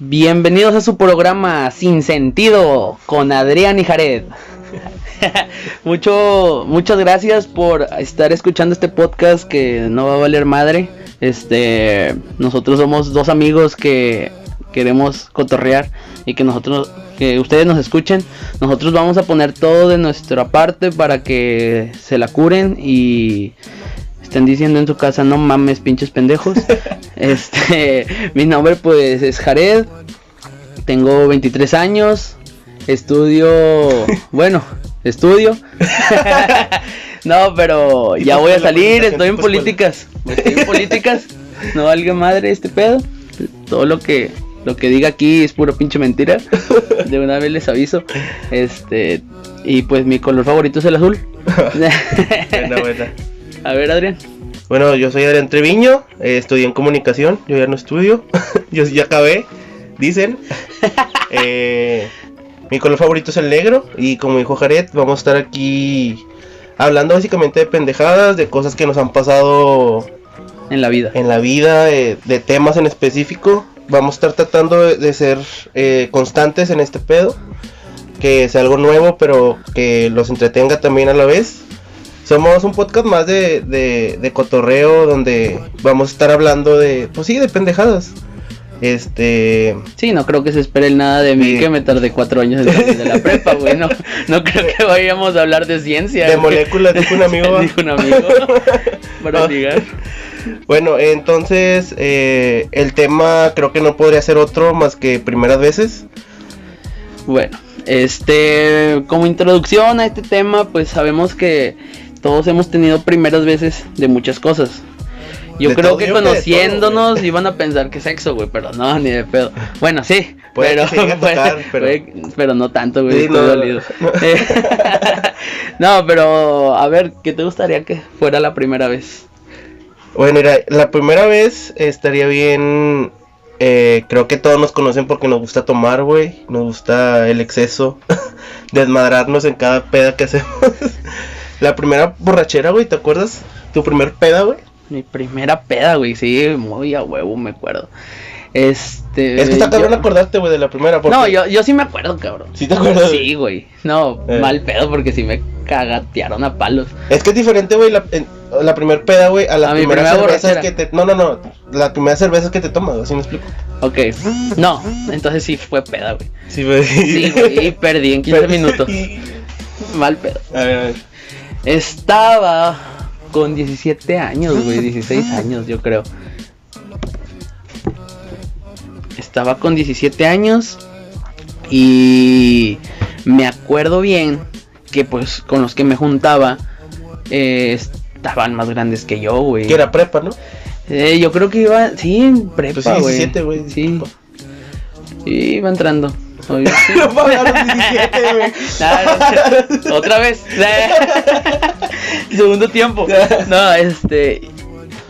Bienvenidos a su programa Sin Sentido con Adrián y Jared. Mucho, muchas gracias por estar escuchando este podcast que no va a valer madre. Este, nosotros somos dos amigos que queremos cotorrear y que nosotros, que ustedes nos escuchen. Nosotros vamos a poner todo de nuestra parte para que se la curen y estén diciendo en su casa, no mames, pinches pendejos. este, mi nombre pues es Jared, tengo 23 años, estudio, bueno, estudio. no, pero ya voy a salir, estoy en políticas, estoy en políticas, no valga madre este pedo. Todo lo que lo que diga aquí es puro pinche mentira. De una vez les aviso. Este, y pues mi color favorito es el azul. Buena, buena. A ver, Adrián. Bueno, yo soy Adrián Treviño, eh, estudié en comunicación, yo ya no estudio, yo ya acabé, dicen. Eh, mi color favorito es el negro y como dijo Jared, vamos a estar aquí hablando básicamente de pendejadas, de cosas que nos han pasado En la vida. en la vida, eh, de temas en específico. Vamos a estar tratando de, de ser eh, constantes en este pedo, que sea algo nuevo, pero que los entretenga también a la vez. Somos un podcast más de, de, de cotorreo, donde vamos a estar hablando de, pues sí, de pendejadas. Este, Sí, no creo que se espere nada de mí Sí. que me tardé cuatro años en salir de la prepa, güey. No, no creo que vayamos a hablar de ciencia. de güey. moléculas, dijo un amigo. Dijo un amigo. Para Ah. ligar. Bueno, entonces eh, el tema creo que no podría ser otro más que primeras veces. Bueno, este, como introducción a este tema, pues sabemos que todos hemos tenido primeras veces de muchas cosas. Yo De creo todo, que yo conociéndonos iban a pensar que sexo, güey, pero no, ni de pedo. Bueno, sí, pero, puede- pero- puede- pero no tanto, güey, Sí, no. Eh, no, pero a ver, ¿qué te gustaría que fuera la primera vez? Bueno, mira, la primera vez estaría bien. eh, creo que todos nos conocen porque nos gusta tomar, güey. Nos gusta el exceso. desmadrarnos en cada peda que hacemos. La primera borrachera, güey, ¿te acuerdas? Tu primer peda, güey. Mi primera peda, güey, sí, muy a huevo, me acuerdo. Este. es que está cabrón yo- acordarte, güey, de la primera. Porque... No, yo, yo sí me acuerdo, cabrón. ¿Sí te acuerdas? Sí, güey. No, Eh. mal pedo porque sí me cagatearon a palos. Es que es diferente, güey, la, la primer peda, güey, a las A primeras primera cervezas borrachera. que te... No, no, no. Las primeras cervezas que te tomas, así me explico. Ok. No, entonces sí fue peda, güey. Sí, güey. Sí, güey, y perdí en 15 Pero- minutos. Mal pedo. A ver, a ver. Estaba con 17 años, güey, 16 años, yo creo. Estaba con 17 años y me acuerdo bien que pues con los que me juntaba eh, estaban más grandes que yo, güey. Que era prepa, ¿no? Eh, yo creo que iba, sí, en prepa, Pues sí, güey. 17, güey. Sí. Sí, iba entrando. Obvio, sí. Los 17, güey. Nada, Otra vez. Segundo tiempo. No, este.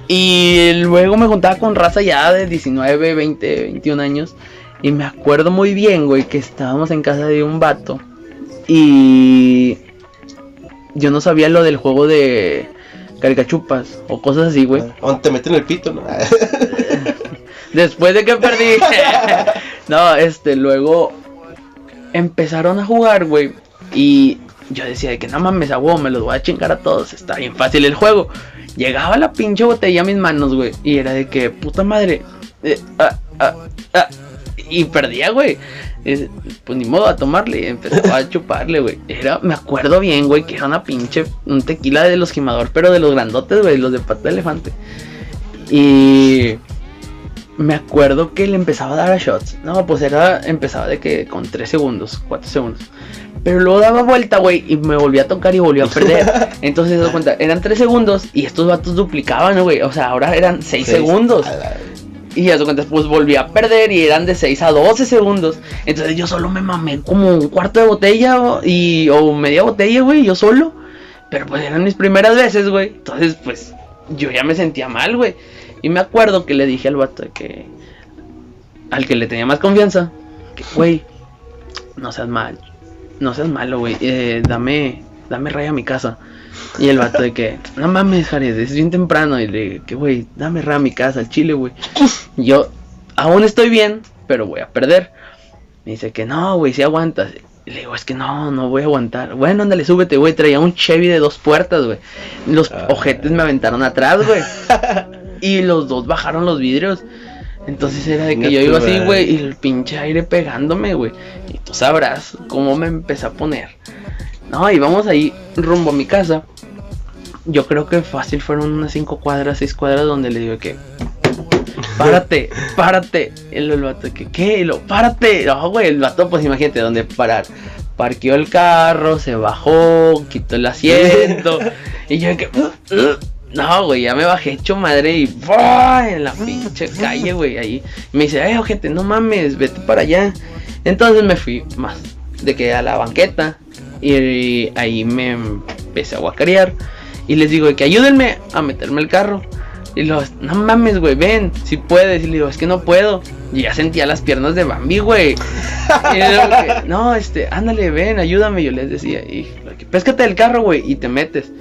Y luego me juntaba con raza ya de 19, 20, 21 años. Y me acuerdo muy bien, güey, que estábamos en casa de un vato. Y. Yo no sabía lo del juego de caricachupas o cosas así, güey. Donde te meten el pito, ¿no? Después de que perdí. no, este, luego empezaron a jugar, güey. Y yo decía de que no mames, a huevo, me los voy a chingar a todos. Está bien fácil el juego. Llegaba la pinche botella a mis manos, güey. Y era de que, puta madre. eh, ah, ah, ah, y perdía, güey. Es- Pues ni modo a tomarle. Empezaba a chuparle, güey. Era, me acuerdo bien, güey, que era una pinche. Un tequila de los gimador, pero de los grandotes, güey. Los de pata de elefante. Y me acuerdo que le empezaba a dar a shots. No, pues era, empezaba de que con 3 segundos, 4 segundos. Pero luego daba vuelta, güey, y me volvía a tocar y volvía a perder. Entonces, se cuenta, eran 3 segundos y estos vatos duplicaban, güey. O sea, ahora eran 6 Seis. segundos. A la- Y ya se cuenta, pues volví a perder y eran de 6 a 12 segundos. Entonces yo solo me mamé como un cuarto de botella y, o media botella, güey, yo solo. Pero pues eran mis primeras veces, güey. Entonces, pues yo ya me sentía mal, güey. Y me acuerdo que le dije al vato de que. Al que le tenía más confianza. Que, güey, no seas mal. No seas malo, güey. eh, dame, dame raya a mi casa. Y el vato de que, no mames, Jared, es bien temprano. Y le dije, que, güey, dame raya a mi casa, al chile, güey. Yo aún estoy bien, pero voy a perder. Me dice que no, güey, si aguantas. Y le digo, es que no, no voy a aguantar. Bueno, ándale, súbete, güey. Traía un Chevy de dos puertas, güey. Los Ah. ojetes me aventaron atrás, güey. y los dos bajaron los vidrios. Entonces era de que yo iba así, güey, y el pinche aire pegándome, güey. Y tú sabrás cómo me empecé a poner. No, y vamos ahí rumbo a mi casa. Yo creo que fácil fueron unas cinco cuadras, seis cuadras donde le digo que párate, párate. El, el vato que, ¿qué? Lo, párate. No, güey, el vato, pues imagínate dónde parar. Parqueó el carro, se bajó, quitó el asiento. y yo que, "Uh, uh". No, güey, ya me bajé hecho madre y ¡buah! en la pinche calle, güey, ahí. Me dice, ay, gente, no mames, vete para allá. Entonces me fui más de que a la banqueta y ahí me empecé a guacarear. Y les digo que ayúdenme a meterme el carro. Y los, no mames, güey, ven, si puedes. Y le digo, es que no puedo. Y ya sentía las piernas de Bambi, güey. Y que, no, este, ándale, ven, ayúdame. Yo les decía, y péscate del carro, güey, y te metes.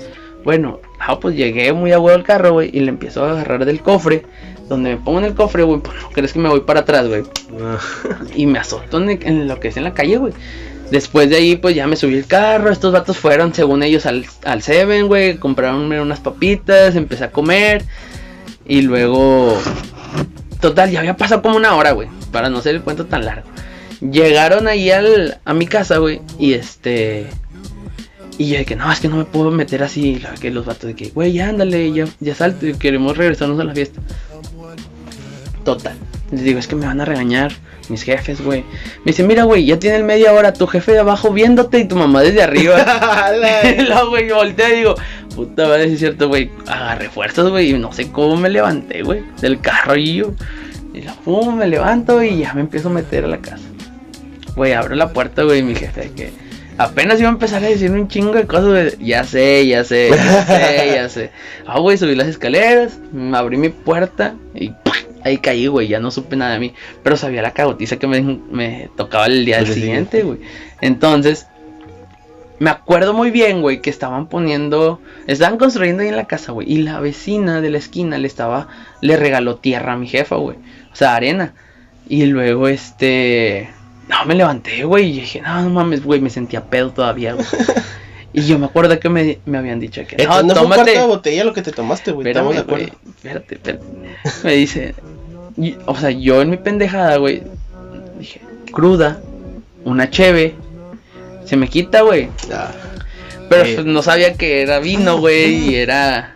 Bueno, ah, pues llegué muy a huevo al carro, güey, y le empiezo a agarrar del cofre. Donde me pongo en el cofre, güey, pues no crees que me voy para atrás, güey. Y me azotó en, en lo que es en la calle, güey. Después de ahí, pues ya me subí el carro. Estos vatos fueron, según ellos, al, al Seven, güey. Compraron unas papitas, empecé a comer. Y luego. Total, ya había pasado como una hora, güey. Para no hacer el cuento tan largo. Llegaron ahí al, a mi casa, güey. Y este. Y yo de que no, es que no me puedo meter así. la- Que los vatos de que, güey, ándale, ya, ya salte. Queremos regresarnos a la fiesta. Total. Les digo, es que me van a regañar mis jefes, güey. Me dice, mira, güey, ya tienen media hora tu jefe de abajo viéndote y tu mamá desde arriba. luego, güey, volteé y digo, puta madre, es cierto, güey. Agarré fuerzas, güey, y no sé cómo me levanté, güey, del carro y yo. Y la pum, me levanto y ya me empiezo a meter a la casa. Güey, abro la puerta, güey, y mi jefe, que apenas iba a empezar a decirme un chingo de cosas, güey. Ya sé, ya sé, ya sé, ya sé. Ah, güey, subí las escaleras, abrí mi puerta y ¡pum! ahí caí, güey. Ya no supe nada de mí, pero sabía la cagotiza que me, me tocaba el día El del día siguiente, güey. Entonces, me acuerdo muy bien, güey, que estaban poniendo, estaban construyendo ahí en la casa, güey, y la vecina de la esquina le estaba, le regaló tierra a mi jefa, güey, o sea, arena, y luego, este, no, me levanté, güey, y dije, no, no mames, güey, me sentía pedo todavía, güey, y yo me acuerdo que me, me habían dicho que, no, Entonces no fue tómate, cuarta de botella lo que te tomaste, güey. Estamos de acuerdo. espérate, espérate, me dice, y- o sea, yo en mi pendejada, güey, dije, cruda, una cheve, se me quita, güey, Ah, pero Eh. pues, no sabía que era vino, güey, y era...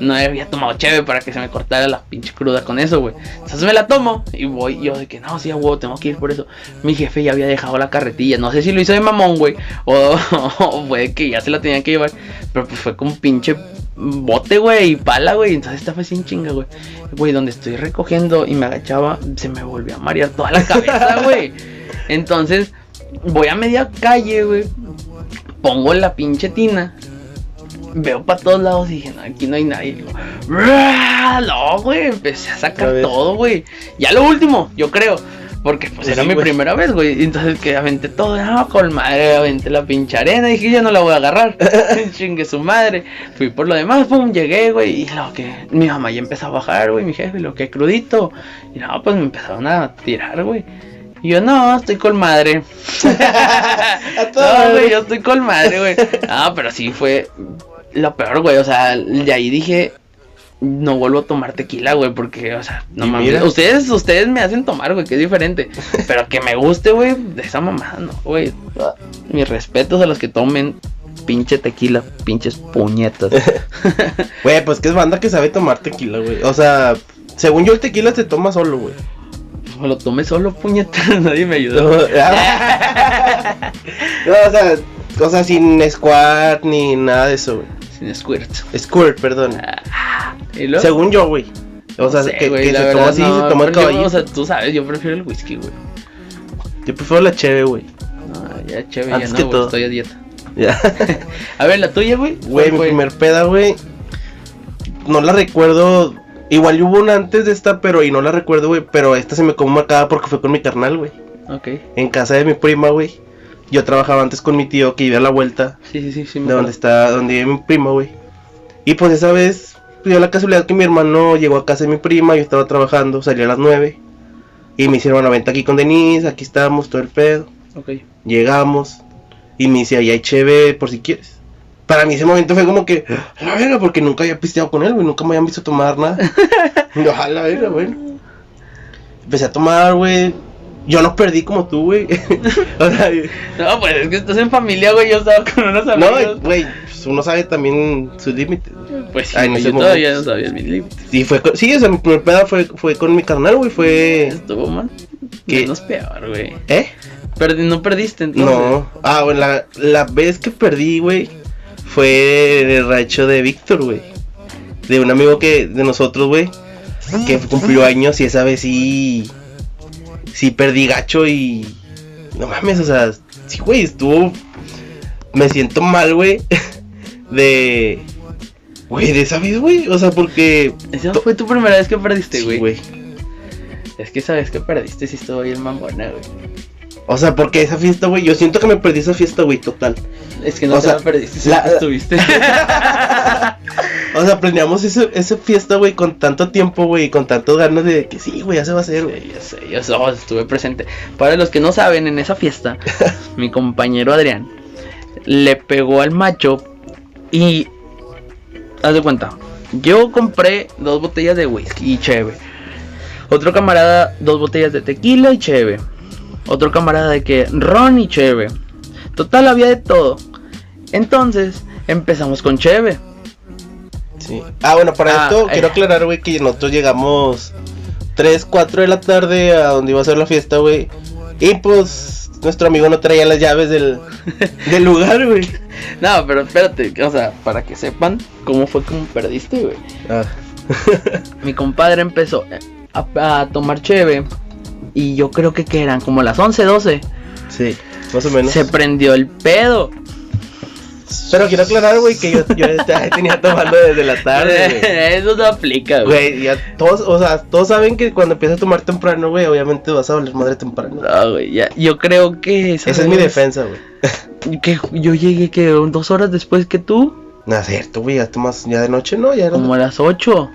No había tomado cheve para que se me cortara la pinche cruda con eso, güey. Entonces me la tomo y voy yo de que no, sí, huevo, tengo que ir por eso. Mi jefe ya había dejado la carretilla. No sé si lo hizo de mamón, güey. O, o fue que ya se la tenían que llevar. Pero pues fue con pinche bote, güey, y pala, güey. Entonces estaba sin chinga, güey. Güey, donde estoy recogiendo y me agachaba, se me volvió a marear toda la cabeza, güey. Entonces, voy a media calle, güey. Pongo la pinche tina. Veo para todos lados y dije, no, aquí no hay nadie. ¡bra! No, güey, empecé a Otra sacar todo, güey. Ya lo último, yo creo. Porque pues Pues era mi primera vez, güey. Entonces que aventé todo, no, con madre, aventé la pinche arena. Dije, yo no la voy a agarrar. Chingue su madre. Fui por lo demás, pum, llegué, güey. Y lo que mi mamá ya empezó a bajar, güey, mi jefe, lo que crudito. Y no, pues me empezaron a tirar, güey. Y yo, no, estoy con madre. A no, güey, yo estoy con madre, güey. No, pero sí fue lo peor, güey. O sea, de ahí dije, no vuelvo a tomar tequila, güey, porque, o sea, no mames. Ustedes, ustedes me hacen tomar, güey, que es diferente. Pero que me guste, güey, de esa mamada, no, güey. Mis respetos a los que tomen pinche tequila, pinches puñetas. Güey, pues que es banda que sabe tomar tequila, güey. O sea, según yo el tequila se toma solo, güey. Me lo tomé solo, puñetas, nadie me ayudó. No, o sea, o sea, sin squat ni nada de eso, güey. Sin squirt. Squirt, perdón. ¿Y luego? Según yo, güey. O sea, No sé, que, se verdad, toma así, no, se toma el yo, caballito. O sea, tú sabes, yo prefiero el whisky, güey. Yo prefiero la cheve, güey. No, ya chévere, ya Antes no, que güey, todo. estoy a dieta. Ya. A ver, la tuya, güey. Güey, ¿Cuál mi primer peda, güey. No la recuerdo. Igual hubo una antes de esta, pero y no la recuerdo, güey. Pero esta se me quedó marcada porque fue con mi carnal, güey. Ok. En casa de mi prima, güey. Yo trabajaba antes con mi tío que vivía a la vuelta Sí, sí, sí, sí. de donde está, donde vive mi prima, güey. Y pues esa vez dio la casualidad que mi hermano llegó a casa de mi prima, yo estaba trabajando, salí a las 9. Y me hicieron, bueno, vente aquí con Denise, aquí estamos, todo el pedo. Ok. Llegamos. Y me dice, ahí hay cheve por si quieres. Para mí ese momento fue como que, a la verga, porque nunca había pisteado con él, güey, nunca me habían visto tomar nada. Y yo, a la verga, bueno. Empecé a tomar, güey. Yo no perdí como tú, güey. o sea, No, pues es que estás en familia, güey. Yo estaba con unos no, amigos. güey, pues uno sabe también sus límites. pues sí, yo todavía no sabía mis límites. Y fue, con- sí, o sea, mi primer peda fue, fue con mi carnal, güey, fue... Estuvo mal. ¿Qué? Menos peor, güey. ¿Eh? Perdi- no perdiste entonces. No. Ah, bueno, la, la vez que perdí, güey, fue en el rancho de Víctor, güey. De un amigo que, de nosotros, güey, que cumplió años y esa vez sí, sí perdí gacho y... No mames, o sea, sí, güey, estuvo... Me siento mal, güey, de... Güey, de esa vez, güey, o sea, porque... Esa fue tu primera vez que perdiste, Sí, güey. güey. es que sabes que perdiste si estuvo bien mamona, güey. O sea, porque esa fiesta, güey, yo siento que me perdí esa fiesta, güey, total. Es que no O te sea, la perdiste si la- estuviste. O sea, planeamos ese, esa fiesta, güey, con tanto tiempo, güey, con tantas ganas de que sí, güey, ya se va a hacer, güey. Sí, yo sé, yo sé, oh, estuve presente. Para los que no saben, en esa fiesta, mi compañero Adrián le pegó al macho y. Haz de cuenta, yo compré dos botellas de whisky y cheve. Otro camarada, dos botellas de tequila y cheve. Otro camarada de que ron y cheve. Total, había de todo. Entonces, empezamos con cheve. Sí. Ah, bueno, para Ah, esto eh. quiero aclarar, güey, que nosotros llegamos 3, 4 de la tarde a donde iba a ser la fiesta, güey. Y pues nuestro amigo no traía las llaves del, del lugar, güey. No, pero espérate, o sea, para que sepan cómo fue como perdiste, güey. Ah. mi compadre empezó a, a tomar cheve y yo creo que, que eran como las 11, 12. sí, más o menos. Se prendió el pedo. Pero quiero aclarar, güey, que yo, tenía tomando desde la tarde. Eso no aplica, güey. Güey, ya todos, o sea, todos saben que cuando empiezas a tomar temprano, güey, obviamente vas a valer madre temprano. No, güey, ya, yo creo que Esa es mi defensa, güey. Que yo llegué que dos horas después que tú, No es cierto, güey, ya tomas ya de noche, ¿no? Ya era... como a las 8.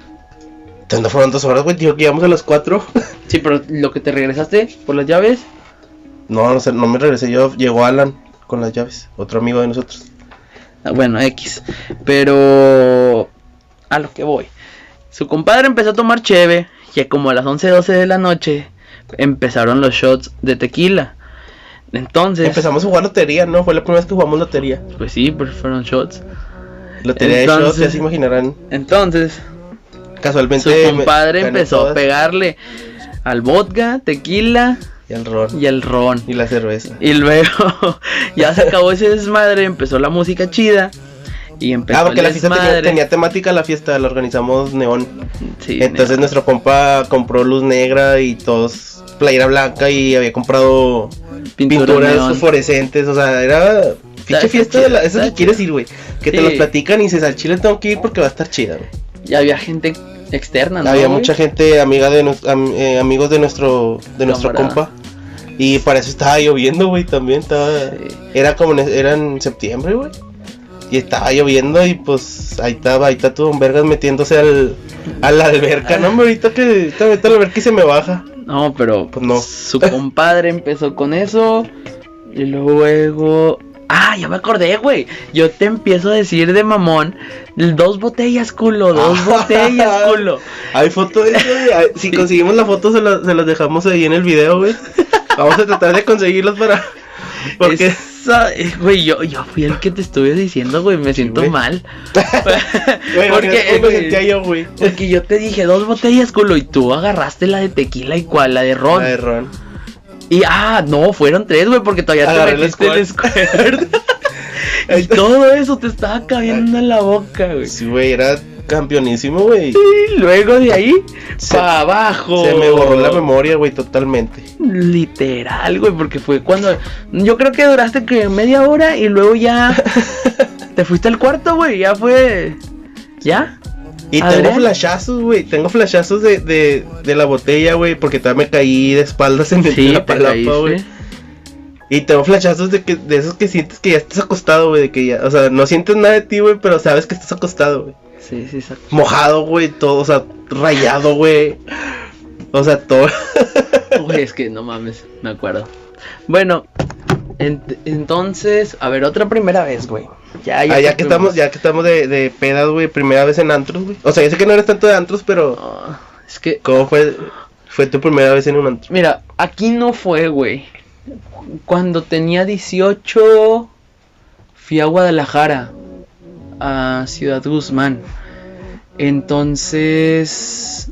Entonces no fueron dos horas, güey, dijo que íbamos a las cuatro. Sí, pero lo que te regresaste por las llaves. no, no sé, no me regresé yo, llegó Alan con las llaves, otro amigo de nosotros. Ah, Bueno, X. Pero a lo que voy. Su compadre empezó a tomar cheve. Y como a las 11, 12 de la noche empezaron los shots de tequila. Entonces, Empezamos a jugar lotería, ¿no? Fue la primera vez que jugamos lotería. pues sí, pues fueron shots. Lotería de shots, ya se imaginarán. Entonces, Casualmente. su compadre empezó a pegarle al vodka, tequila Y al ron. y al ron. Y la cerveza. Y luego ya se acabó ese desmadre, empezó la música chida. Y empezó Ah, porque el la fiesta tenía, temática, la fiesta la organizamos neón. Sí, Entonces nuestro compa compró luz negra y todos playera blanca y había comprado pintura pinturas neón. fosforescentes, o sea, era pinche fiesta de la, eso que quieres ir, güey. Que te los platican y dices, al chile tengo que ir porque va a estar chida, güey. Y había gente externa, ¿no? Había mucha gente amiga de am- eh, amigos de nuestro de nuestro Camarada. compa. Y para eso estaba lloviendo, güey, también estaba Sí. era como en, era en septiembre, güey. Y estaba lloviendo y pues ahí estaba, ahí está todo un vergas metiéndose al a la alberca, no, hombre, ahorita que meto a la alberca y se me baja. No, pero Pues no. su compadre empezó con eso. Y luego. Ah, ya me acordé, güey. Yo te empiezo a decir de mamón. Dos botellas, culo. Dos botellas, culo. Hay foto de eso, güey. Si conseguimos la foto se la- se las dejamos ahí en el video, güey. Vamos a tratar de conseguirlas para porque Esa- eh, güey, yo, yo fui el que te estuve diciendo, güey. Me siento güey. mal. Güey, porque, me güey, sentía yo, güey. porque yo te dije dos botellas, culo. Y tú agarraste la de tequila y cuál, la de ron. La de Ron. Y ah, no, fueron tres, güey, porque todavía Agarré te el metiste el squirt. y todo eso te estaba cayendo en la boca, güey. Sí, güey, era campeonísimo, güey. Y luego de ahí, Se- para abajo. Se me borró la memoria, güey, totalmente. Literal, güey, porque fue cuando. Yo creo que duraste que media hora y luego ya. te fuiste al cuarto, güey, ya fue. ¿Ya? Y tengo flashazos, güey. Tengo flashazos de, de, de la botella, güey. Porque todavía me caí de espaldas en, el- Sí, la palapa, güey. Y tengo flashazos de que de esos que sientes que ya estás acostado, güey. De que ya, o sea, no sientes nada de ti, güey, pero sabes que estás acostado, güey. Sí, sí, exacto. Mojado, güey, todo, o sea, rayado, güey. O sea, todo. Güey, es que no mames, me acuerdo. Bueno, entonces, a ver, otra primera vez, güey. Ya, Ah, ya que estamos, ya que estamos de, de pedas, güey, primera vez en antros, güey. O sea, yo sé que no eres tanto de antros, pero Ah, es que, ¿cómo fue, fue tu primera vez en un antro? mira, aquí no fue, güey. Cuando tenía 18, fui a Guadalajara, a Ciudad Guzmán. Entonces,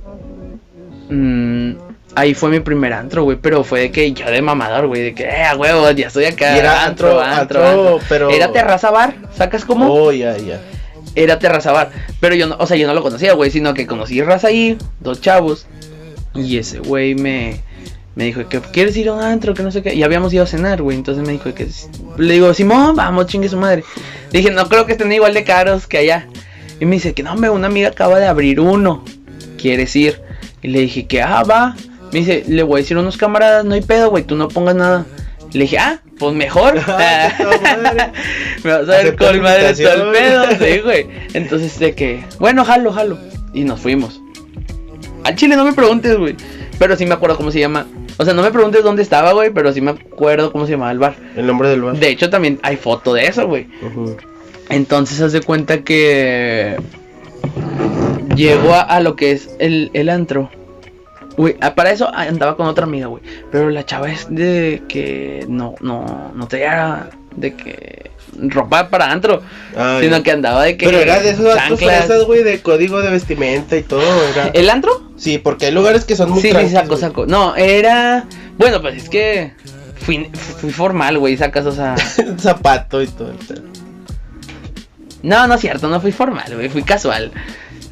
mm, ahí fue mi primer antro, güey. Pero fue de que yo de mamador, güey. De que, eh, huevo, ya estoy acá. Y era antro, antro, pero- Era terraza bar, ¿sacas cómo? Oh, ya, ya. era Terraza Bar. Pero yo no, o sea, yo no lo conocía, güey, sino que conocí raza ahí, dos chavos. Y ese güey me, me dijo que quieres ir a un antro, que no sé qué. Y habíamos ido a cenar, güey. Entonces me dijo que le digo, Simón, vamos, chingue su madre. Le dije, no creo que estén igual de caros que allá. Y me dice que no, hombre, una amiga acaba de abrir uno. ¿Quieres ir? Y le dije que ah, va. Me dice, le voy a decir a unos camaradas, no hay pedo, güey, tú no pongas nada. Le dije, ah, pues mejor. Me vas a ver con madre todo el pedo, sí, güey. Entonces de que, bueno, jalo, jalo. Y nos fuimos. Al chile no me preguntes, güey. Pero sí me acuerdo cómo se llama. O sea, no me preguntes dónde estaba, güey, pero sí me acuerdo cómo se llamaba el bar. El nombre del bar. De hecho, también hay foto de eso, güey. Entonces, haz de cuenta que llegó a, a lo que es el, el antro. Güey, ah, para eso andaba con otra amiga, güey. Pero la chava es de que no, no, no traía de que ropa para antro, Ah, sino que andaba de que Pero era de esos antros güey, de código de vestimenta y todo. Era... ¿El antro? Sí, porque hay lugares que son muy Sí, sí, saco, saco. No, era. Bueno, pues es que fui, fui formal, güey, sacas, o sea. Zapato y todo. No, no es cierto, no fui formal, güey, fui casual.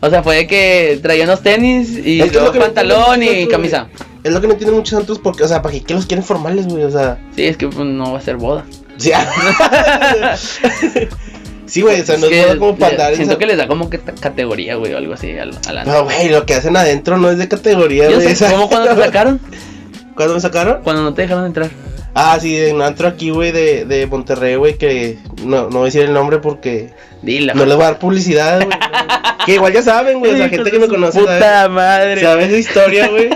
O sea, fue de que traía unos tenis y Es que luego pantalón y camisa. Es lo que no tienen muchos antros porque, o sea, ¿para qué, los quieren formales, güey? O sea, Sí, es que pues, no va a ser boda. sí, sí, güey, o sea, no Es moda como para andar en Siento esa- que les da como que categoría, güey, o algo así al, al antro. No, güey, lo que hacen adentro no es de categoría, güey. ¿Cómo cuando te sacaron? ¿Cuándo me sacaron? Cuando no te dejaron entrar. Ah, sí, en un antro aquí, güey, de, de Monterrey, güey, que no, no voy a decir el nombre porque Dile. no les voy a dar publicidad, güey. que igual ya saben, güey, o sea, gente que me conoce, Puta madre. ¿Sabes esa historia, güey?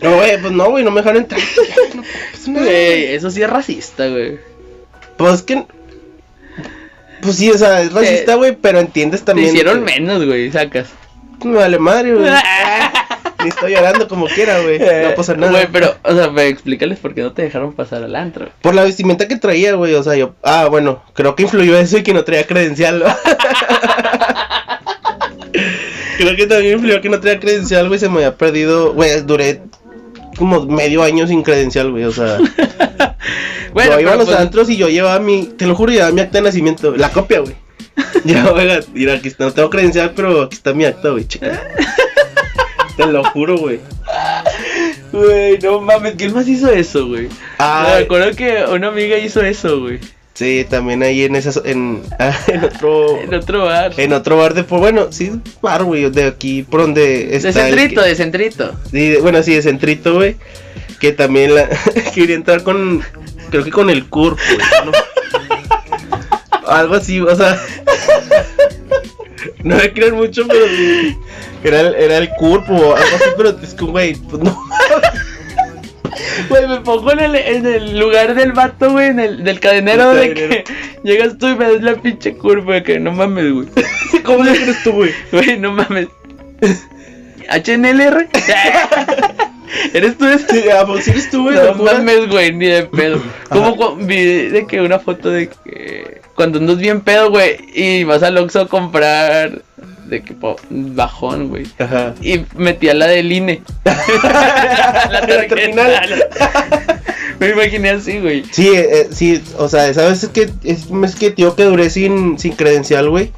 No, güey, pues no, güey, no me dejaron entrar. No, pues, no, Güey, eso sí es racista, güey. Pues que. Pues sí, o sea, es racista, güey, pero entiendes Te también. hicieron que- menos, güey, sacas. Me vale madre, güey. Ni estoy llorando como quiera, güey. No pasa nada. Güey, pero, o sea, me explícales por qué no te dejaron pasar al antro. Por la vestimenta que traía, güey, o sea, yo. Ah, bueno, creo que influyó eso y que no traía credencial. creo que también influyó que no traía credencial, güey, se me había perdido. Güey, duré como medio año sin credencial, güey, o sea. Bueno, yo iba a los pues, antros y yo llevaba mi, te lo juro, llevaba mi acta de nacimiento, la copia, güey. Ya, oiga, mira, aquí está, no tengo credencial, pero aquí está mi acta, güey, chica. Te lo juro, güey. Güey, no mames, ¿quién más hizo eso, güey? Me acuerdo que una amiga hizo eso, güey. sí, también ahí en esas, en, ah, en otro, En otro bar. en otro bar de, pues, bueno, sí, bar, güey, de aquí, por donde está de el centrito, que- de centrito. sí, de- bueno, sí, de centrito, güey, que también la, quería entrar con, creo que con el CURP, güey, ¿no? Algo así, o sea, no me crean mucho, pero sí, era el, era el CURP o algo así, pero es que, güey, pues no, Güey, me pongo en el, en el lugar del vato, güey, en el, del cadenero El de que llegas tú y me das la pinche curva, de que no mames, güey. ¿cómo le crees tú, güey? Güey, no mames. HNLR. ¿Eres tú ese? Sí, ah, pues eres tú, güey, No mames, güey, ni de pedo. Como vi de que una foto de que cuando andas bien pedo, güey, y vas al Oxxo a comprar de que po- bajón, güey. Y metía la del INE. la terminal. Me imaginé así, güey. Sí, eh, sí, o sea, ¿sabes? Es que es, es que tío que duré sin, sin credencial, güey.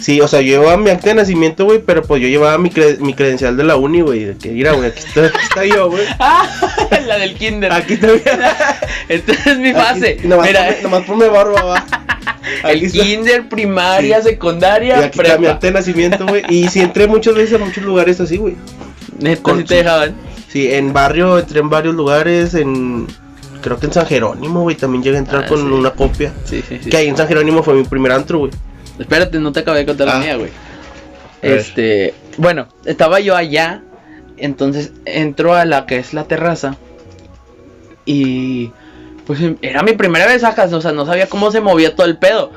Sí, o sea, yo llevaba mi acta de nacimiento, güey, pero pues yo llevaba mi, cre- mi credencial de la uni, güey. de Que mira, güey, aquí está, aquí está yo, güey. Ah, la del kinder. Aquí también. Esta es mi fase. Aquí- nomás, Mira, ponme, nomás ponme barba, va. El está. kinder, primaria, Sí. Y secundaria, aquí está mi prepa. acta de nacimiento, güey. Y sí entré muchas veces a muchos lugares así, güey. Neta, sí te dejaban. Sí, en barrio entré en varios lugares, en... Creo que en San Jerónimo, güey, también llegué a entrar Ah, con sí. una copia. Sí, sí, sí. Que ahí en San Jerónimo fue mi primer antro, güey. Espérate, no te acabé de contar la Ah. mía, güey. Este, bueno, estaba yo allá Entonces entro a la que es la terraza. Y pues era mi primera vez, sacas, o sea, no sabía cómo se movía todo el pedo.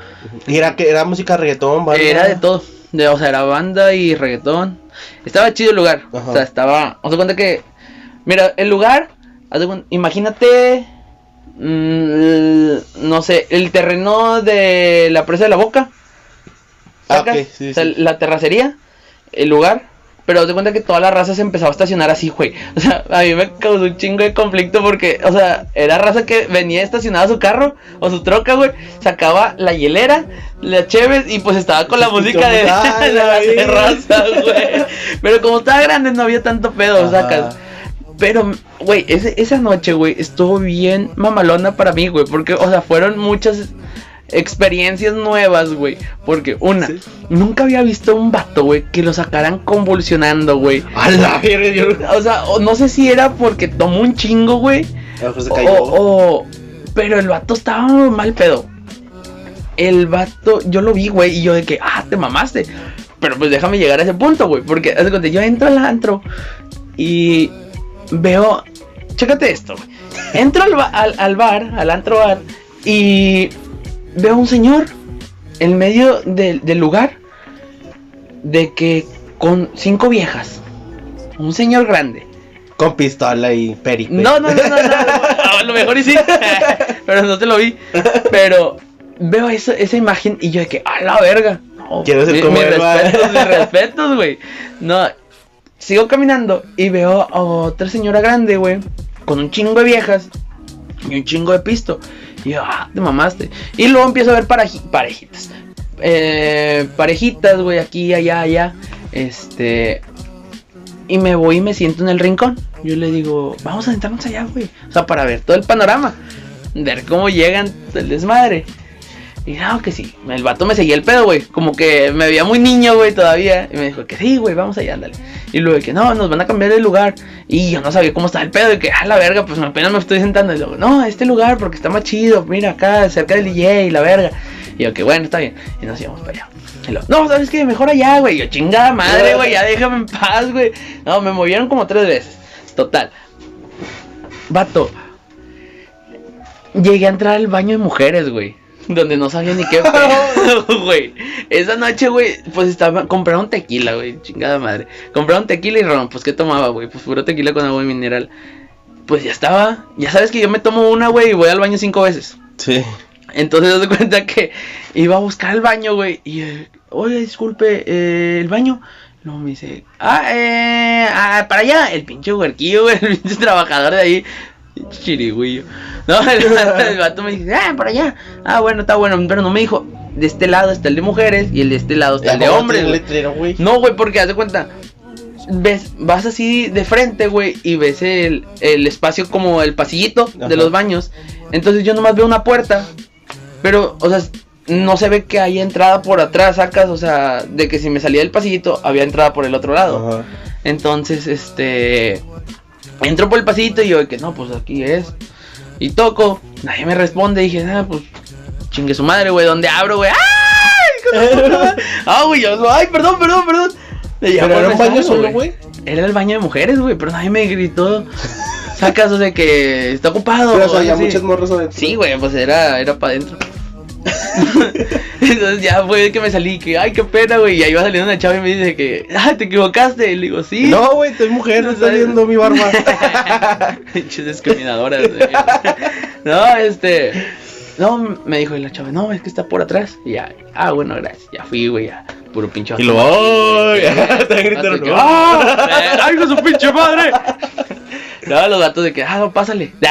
Y era que era música reggaetón, banda? Era de todo. De, o sea, era banda y reggaetón. Estaba chido el lugar. Ajá. O sea, estaba. Os cuenta que. Mira, el lugar. Imagínate. mm, no sé, el terreno de la presa de la boca. Ah, sí, o sea, sí. la terracería, el lugar. Pero de cuenta que toda la raza se empezaba a estacionar así, güey. O sea, a mí me causó un chingo de conflicto porque, o sea, era raza que venía estacionada su carro o su troca, güey. Sacaba la hielera, la cheves y pues estaba con la música de, de la terraza, güey. Pero como estaba grande no había tanto pedo, sacas. Pero, güey, esa noche, güey, estuvo bien mamalona para mí, güey. Porque, o sea, fueron muchas experiencias nuevas, güey. Porque, una, Sí. nunca había visto un vato, güey, que lo sacaran convulsionando, güey. A la verga, O sea, no sé si era porque tomó un chingo, güey. O, o- pero el vato estaba mal pedo. El vato, yo lo vi, güey, y yo de que, ah, te mamaste. Pero pues déjame llegar a ese punto, güey. Porque yo entro al antro y veo. Chécate esto, güey. Entro al, ba- al, al bar, al antro bar, y veo a un señor en medio del- del lugar de que con cinco viejas. Un señor grande. Con pistola y perico. No, no, no, no, no, A lo mejor y sí. pero no te lo vi. Pero veo eso, esa imagen y yo de que, a la verga. No, Quiero ser mi- como mis respetos, mis respetos, güey. No, sigo caminando y veo a otra señora grande, güey, con un chingo de viejas y un chingo de pisto. Y yo, ah, te mamaste. Y luego empiezo a ver pareji- parejitas. Eh, parejitas, güey, aquí, allá, allá. Este. Y me voy y me siento en el rincón. Yo le digo, vamos a sentarnos allá, güey. O sea, para ver todo el panorama. Ver cómo llegan el desmadre. Y no, que sí. El vato me seguía el pedo, güey. Como que me veía muy niño, güey, todavía. Y me dijo que sí, güey, vamos allá, ándale. Y luego que no, nos van a cambiar de lugar. Y yo no sabía cómo estaba el pedo. Y que, a la verga, pues apenas me estoy sentando. Y luego, no, este lugar porque está más chido. Mira acá, cerca del DJ la verga. Y yo, que bueno, está bien. Y nos íbamos para allá. Y luego, no, ¿sabes qué? Mejor allá, güey. Yo, chingada madre, güey, ya déjame en paz, güey. No, me movieron como tres veces. Total. Vato. Llegué a entrar al baño de mujeres, güey. Donde no sabía ni qué güey. Esa noche, güey, pues estaba. Compraron tequila, güey. Chingada madre. Compraron tequila y ron. Pues, ¿qué tomaba, güey? Pues puro tequila con agua mineral. Pues ya estaba. Ya sabes que yo me tomo una, güey, y voy al baño cinco veces. Sí. Entonces, se cuenta que iba a buscar el baño, güey. Y, eh, oye, disculpe, eh, el baño. No, me dice, ah, eh, ah, para allá, el pinche huerquillo, güey, el pinche trabajador de ahí. Chirigüillo. No, el, vato- el vato me dice, ah, para allá. Ah, bueno, está bueno, pero no me dijo, de este lado está el de mujeres y el de este lado está el de ¿Cómo hombres. tiene güey". letrero, güey? No, güey, porque haz de cuenta. Ves, vas así de frente, güey, y ves el, el espacio como el pasillito Ajá. de los baños. Entonces yo nomás veo una puerta. Pero, o sea, no se ve que haya entrada por atrás, sacas, o sea, de que si me salía del pasillito, había entrada por el otro lado. Ajá. Entonces, este. Entro por el pasillito y yo, que no, pues aquí es. Y toco, nadie me responde. Dije, ah, pues chingue su madre, güey, ¿dónde abro, güey? ¡Ay! Ah, güey, yo, ay, perdón, perdón, perdón. Ya, Pero era un baño solo, güey. Era el baño de mujeres, güey, pero nadie me gritó. Sacas, o sea, que está ocupado. Pero o sea, así. muchas morras adentro. Sí, güey, pues era, era para adentro. Entonces ya fue que me salí, que ay, qué pena, güey. Y ahí va saliendo una chava y me dice que, ah, te equivocaste. Y le digo, sí. No, güey, soy mujer, no está viendo mi barba. Pinches discriminadoras, güey. No, este. No, me dijo la chava, no, es que está por atrás. Y ya, ah, bueno, gracias. Ya fui, güey, ya. Puro pinche y lo vato. ¡ay! Te gritaron. ¡Ah! ¡Ay, su pinche madre! No, los gatos de que, ah, no, pásale.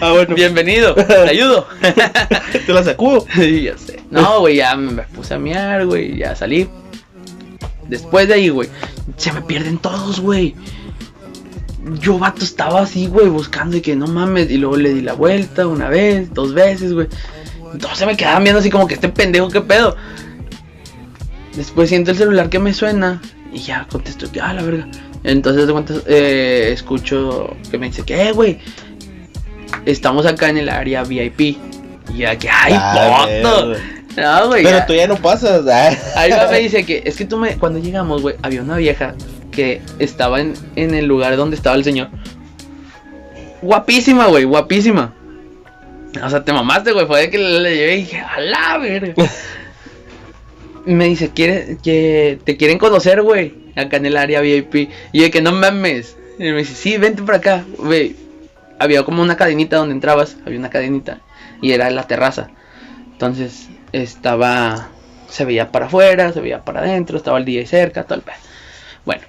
Ah, bueno. Bienvenido, te ayudo. Te la sacudo. Sí, ya sé. No, güey, ya me puse a miar, güey, ya salí. Después de ahí, güey, se me pierden todos, güey. Yo, vato, estaba así, güey, buscando y que no mames. Y luego le di la vuelta una vez, dos veces, güey. Entonces me quedaban viendo así como que este pendejo, ¿qué pedo? Después siento el celular que me suena y ya contesto que, ah, la verga. Entonces de eh, escucho que me dice que, eh, güey, estamos acá en el área VIP. Y ya que, ay, Ah, foto. No, güey. Pero ya. tú ya no pasas. ah. Ahí va, me dice que es que tú me. Cuando llegamos, güey, había una vieja que estaba en, en el lugar donde estaba el señor. Guapísima, güey, guapísima. O sea, te mamaste, güey. Fue de que le, llevé y dije, a la verga. me dice, ¿quiere, que te quieren conocer, güey, acá en el área VIP. Y de que no mames. Y me dice, sí, vente por acá, güey. Había como una cadenita donde entrabas, había una cadenita. Y era la terraza. Entonces, estaba, se veía para afuera, se veía para adentro, estaba el DJ cerca, todo el pedo. Bueno,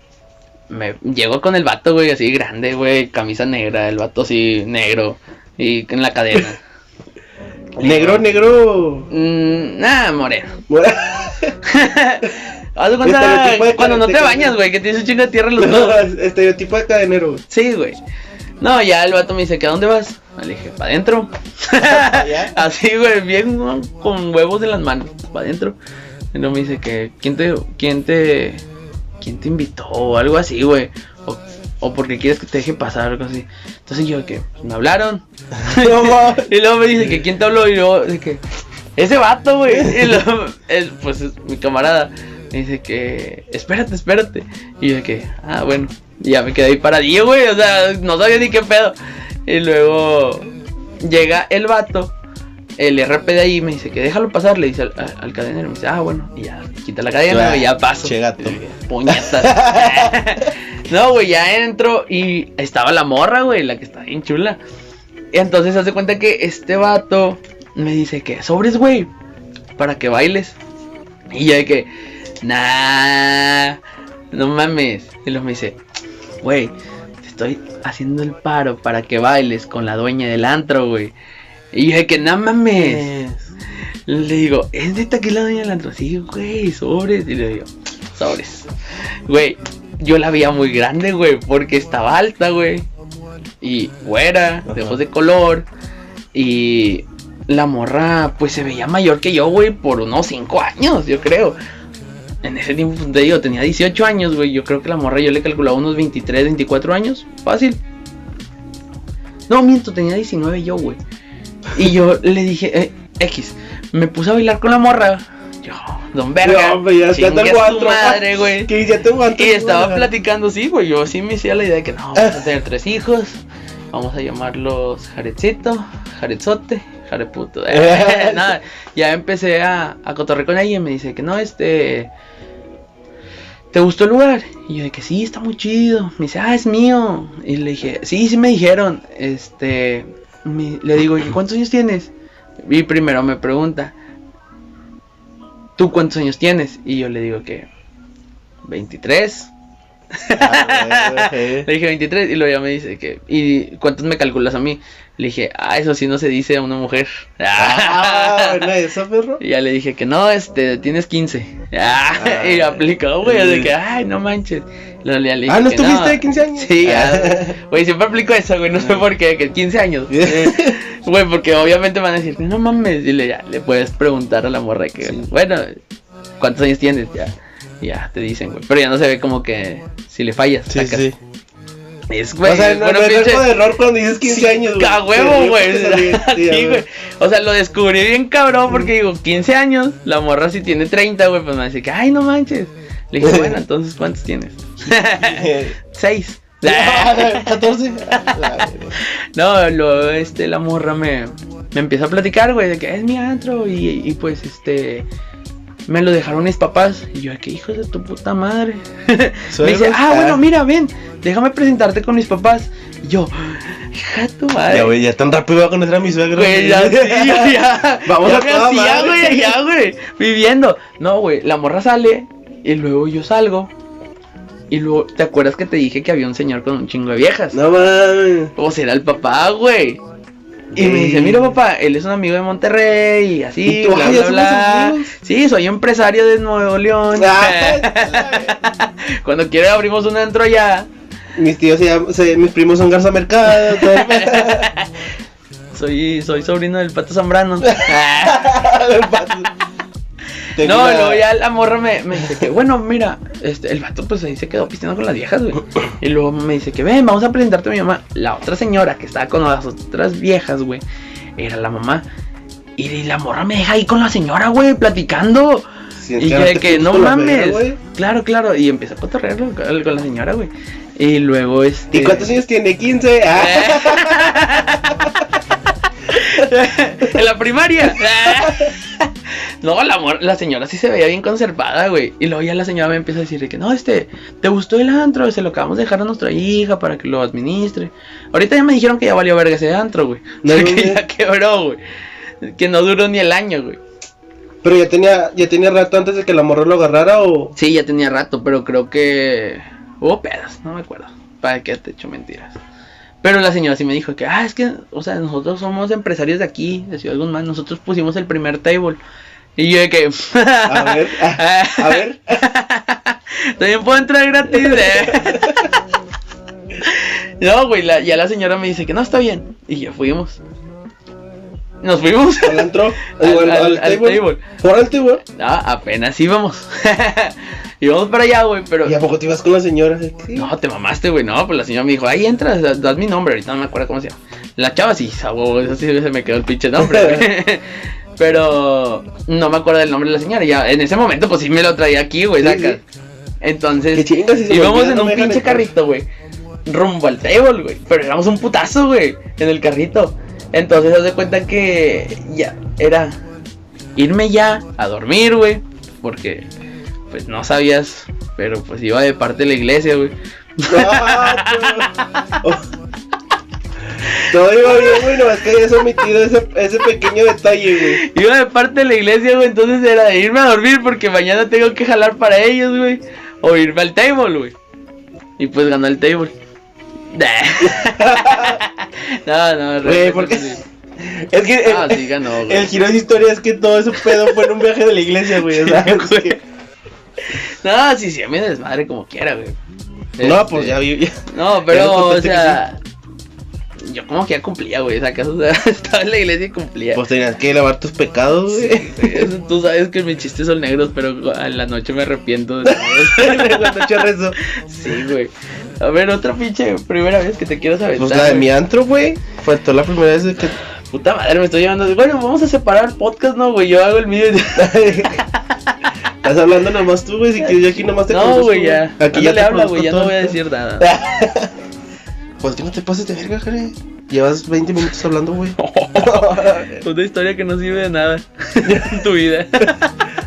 me llegó con el vato, güey, así grande, güey, camisa negra, el vato así negro y en la cadena. negro, negro. Mm, nah, moreno. Haz cuenta de cuando no te bañas, güey, que tienes un chingo de tierra en los No, estereotipo de cadenero. güey. Sí, güey. No, ya el vato me dice, ¿que a dónde vas? Le dije, para adentro. Así, güey, bien ¿no? con huevos en las manos, para adentro. Y luego me dice que, ¿quién te, quién te, quién te invitó? O algo así, güey. O, o porque quieres que te deje pasar, algo así. Entonces yo, que me hablaron. No y luego me dice que, ¿quién te habló? Y luego, de que, ese vato, güey. Y luego, él, pues, es mi camarada. Me dice que, espérate, espérate. Y yo, de que, ah, bueno. Y ya me quedé ahí paradillo, güey. O sea, no sabía ni qué pedo. Y luego llega el vato, el RP de ahí, me dice que déjalo pasar. Le dice al, al- al cadenero. Me dice, ah, bueno. Y ya quita la cadena, y ya paso. Che gato. Puñetas. no, güey, ya entro y estaba la morra, güey, la que está bien chula. Y entonces hace cuenta que este vato me dice que sobres, güey, para que bailes. Y yo de que, nah, no mames. Y luego me dice, güey, te estoy haciendo el paro para que bailes con la dueña del antro, güey. Y yo de que, no mames. Le digo, ¿es neta que es la dueña del antro? Sí, güey, sobres. Y le digo, sobres. Güey, yo la veía muy grande, güey, porque estaba alta, güey. Y güera, de Ajá. ojos de color. Y la morra, pues se veía mayor que yo, güey, por unos 5 años, yo creo. En ese tiempo, pues, te digo, tenía 18 años, güey. Yo creo que la morra yo le calculaba unos 23, 24 años. Fácil. No, miento, tenía 19 yo, güey. Y yo le dije, eh, X, me puse a bailar con la morra. Yo, don verga. No, hombre, ya guantro, madre, güey. Que ya te aguantas. Y estaba güey. platicando, sí, güey. Yo sí me hacía la idea de que no, vamos a tener tres hijos. Vamos a llamarlos Jarecito, Jaretzote, Jareputo. Nada, ya empecé a, a cotorrear con ella y me dice que no, este. ¿Te gustó el lugar? Y yo de que sí, está muy chido. Me dice, ah, es mío. Y le dije, sí, sí me dijeron. Este. me- le digo, ¿y cuántos años tienes? Y primero me pregunta, ¿tú cuántos años tienes? Y yo le digo que 23. Ah, Le dije 23 y luego ya me dice que, ¿y cuántos me calculas a mí? Le dije, ah, eso sí no se dice a una mujer. Ah, bueno, eso, perro. Y ya le dije que no, este, tienes 15. Ah, y aplicó, güey, de que, ay, no manches. Le dije Ah, ¿no estuviste de 15 años? Sí, Ah. Güey, siempre aplico eso, güey, no sé por qué, que 15 años. Güey, porque obviamente van a decir, no mames, y le, ya, le puedes preguntar a la morra que, Sí. bueno, ¿cuántos años tienes? Ya, ya te dicen, güey. Pero ya no se ve como que si le fallas. Sí, sacas. sí. Es, güey, o sea, no, bueno, no pinche- error cuando dices 15 Sí, años, güey. A huevo, Sí, güey. sí, güey. O sea, lo descubrí bien cabrón porque digo, 15 años, la morra si tiene 30, güey, pues me dice que, ay, no manches. Le dije, bueno, entonces, ¿cuántos tienes? 6. 14. No, luego este, la morra me, me empieza a platicar, güey, de que es mi antro y, y pues este. Me lo dejaron mis papás. Y yo, ¿qué hijos de tu puta madre? me dice, ah, Ah. bueno, mira, ven, déjame presentarte con mis papás. Y yo, hija de tu madre. Ya, güey, ya tan rápido va a conocer a mi suegro. Güey, ya, sí, ya, ya. Vamos ya a toda madre. güey, ya, güey. Viviendo. No, güey, la morra sale y luego yo salgo. Y luego, ¿te acuerdas que te dije que había un señor con un chingo de viejas? No mames. O será el papá, güey. Y me dice, mira papá, él es un amigo de Monterrey y así, ¿Y tú? bla, Ay, bla, ¿ya somos bla. Sí, soy empresario de Nuevo León. Ah, Cuando quiera abrimos un antro allá. Mis tíos se se- mis primos son Garza Mercado. Soy, soy sobrino del Pato Zambrano. Tengo No, una- luego ya la morra me, me dice que, bueno, mira, este, el vato pues ahí se quedó pisteando con las viejas, güey. Y luego me dice que, ven, vamos a presentarte a mi mamá. La otra señora que estaba con las otras viejas, güey, era la mamá. Y la morra me deja ahí con la señora, güey, platicando. Y ganarte que, no mames. claro, claro. Y empecé a cotorrearlo con, con la señora, güey. Y luego este. ¿Y cuántos años tiene? 15. Ah. en la primaria. no, la, señora sí se veía bien conservada, güey. Y luego ya la señora me empieza a decir de que no, este, ¿te gustó el antro? Se lo acabamos de dejar a nuestra hija para que lo administre. Ahorita ya me dijeron que ya valió verga ese antro, güey. No, que güey. ya quebró, güey. Que no duró ni el año, güey. Pero ya tenía, ya tenía rato antes de que la morra lo agarrara o. Sí, ya tenía rato, pero creo que hubo pedas, no me acuerdo. Para que te echo mentiras. Pero la señora sí me dijo que, ah, es que, o sea, nosotros somos empresarios de aquí, de Ciudad Guzmán, nosotros pusimos el primer table. Y yo de que, A ver, a, a ver. también puedo entrar gratis, eh. No, güey, la- ya la señora me dice que no está bien. Y ya fuimos. Nos fuimos. Al antro. Al- Igual, al- al al table. table. Por al table. Ah, apenas íbamos. Íbamos para allá, güey, pero. ¿Y a poco te ibas con la señora? Sí. No, te mamaste, güey. No, pues la señora me dijo, ahí entras, das, das mi nombre. Ahorita no me acuerdo cómo se llama. La chava sí, huevo, eso sí se me quedó el pinche nombre, güey. Pero no me acuerdo del nombre de la señora. Ya en ese momento, pues sí me lo traía aquí, güey, Sí, sacas. sí. Entonces, chingas, si íbamos en no un pinche carrito, güey. Rumbo al table, güey. Pero éramos un putazo, güey, en el carrito. Entonces, haz de cuenta que ya era irme ya a dormir, güey. Porque, pues no sabías, pero pues iba de parte de la iglesia, güey. Todo iba bien, güey, nomás que hayas omitido ese, ese pequeño detalle, güey. Iba de parte de la iglesia, güey, entonces era de irme a dormir porque mañana tengo que jalar para ellos, güey. O irme al table, güey. Y pues ganó el table. no, no, Güey, porque- sí. Es que el, sí ganó, güey. el giro de historia es que todo ese pedo fue en un viaje de la iglesia, güey. o sea, es güey. que- No, sí, sí, a mí me desmadre como quiera, güey. No, Este, pues ya vi. No, pero, o sea. Yo como que ya cumplía, güey. Sacas, o sea, estaba en la iglesia y cumplía. Pues tenías que lavar tus pecados, güey. Sí, güey, eso- tú sabes que mis chistes son negros, pero en la noche me arrepiento de. Cuando eché rezo. Sí, güey. A ver, otra pinche primera vez que te quiero saber. Pues la de mi antro, güey. Faltó la primera vez que. Puta madre, me estoy llevando. Bueno, vamos a separar el podcast, ¿no, güey? Yo hago el mío. Estás hablando nomás tú, güey. Si quieres, yo aquí nomás te No, güey, ya. Aquí ya le habla, güey. Ya no voy a decir nada. Pues que no te pases de verga, Jare. Llevas 20 minutos hablando, güey. Una historia que no sirve de nada en tu vida.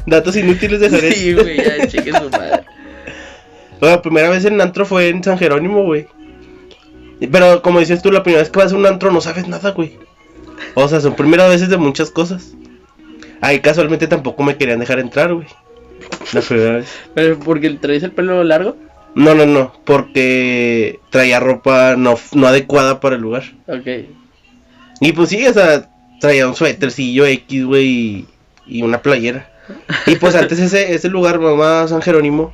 Datos inútiles de Jare. Sí, güey, ya, cheque su madre. La primera vez en antro fue en San Jerónimo, güey. Pero como dices tú, la primera vez que vas a un antro no sabes nada, güey. O sea, son primeras veces de muchas cosas. Ahí casualmente tampoco me querían dejar entrar, güey. La primera vez. Pero porque traes el pelo largo. No, no, no. Porque traía ropa no, no adecuada para el lugar. Ok. Y pues sí, o sea, traía un suétercillo X, güey, y, y una playera. Y pues antes ese, ese lugar, mamá San Jerónimo,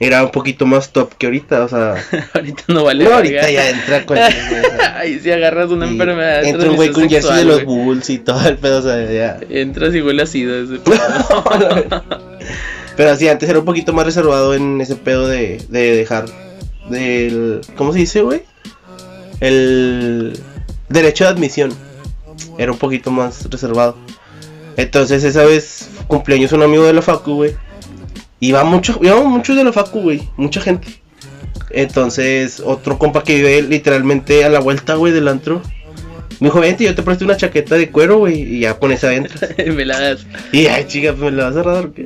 era un poquito más top que ahorita, o sea. ahorita no vale. no, verga. ahorita ya entra cualquier Ahí si agarras una enfermedad. Entra un güey con jersey de los. Bulls y todo el pedo, o sea, ya. Entras y huele así ese Pero sí, antes era un poquito más reservado en ese pedo de, de dejar del... ¿Cómo se dice, güey? El derecho de admisión. Era un poquito más reservado. Entonces esa vez cumpleaños un amigo de la Facu, güey. Iba mucho, íbamos muchos de la Facu, güey. Mucha gente. Entonces otro compa que vive literalmente a la vuelta, güey, del antro. Me dijo, vente, yo te presto una chaqueta de cuero, güey. Y ya con esa entras. Me la das. Y ay, chica, pues me la vas a cerrar o qué?